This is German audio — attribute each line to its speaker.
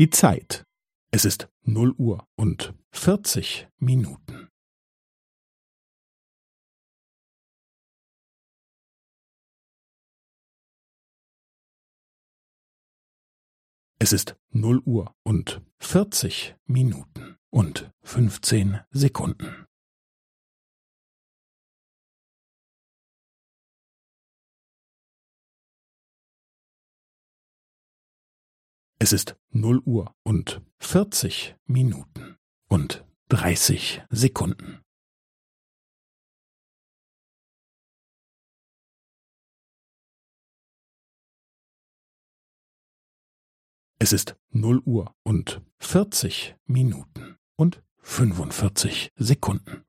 Speaker 1: Die Zeit. Es ist null Uhr und vierzig Minuten. Es ist null Uhr und vierzig Minuten und fünfzehn Sekunden. Es ist null Uhr und vierzig Minuten und dreißig Sekunden. Es ist null Uhr und vierzig Minuten und fünfundvierzig Sekunden.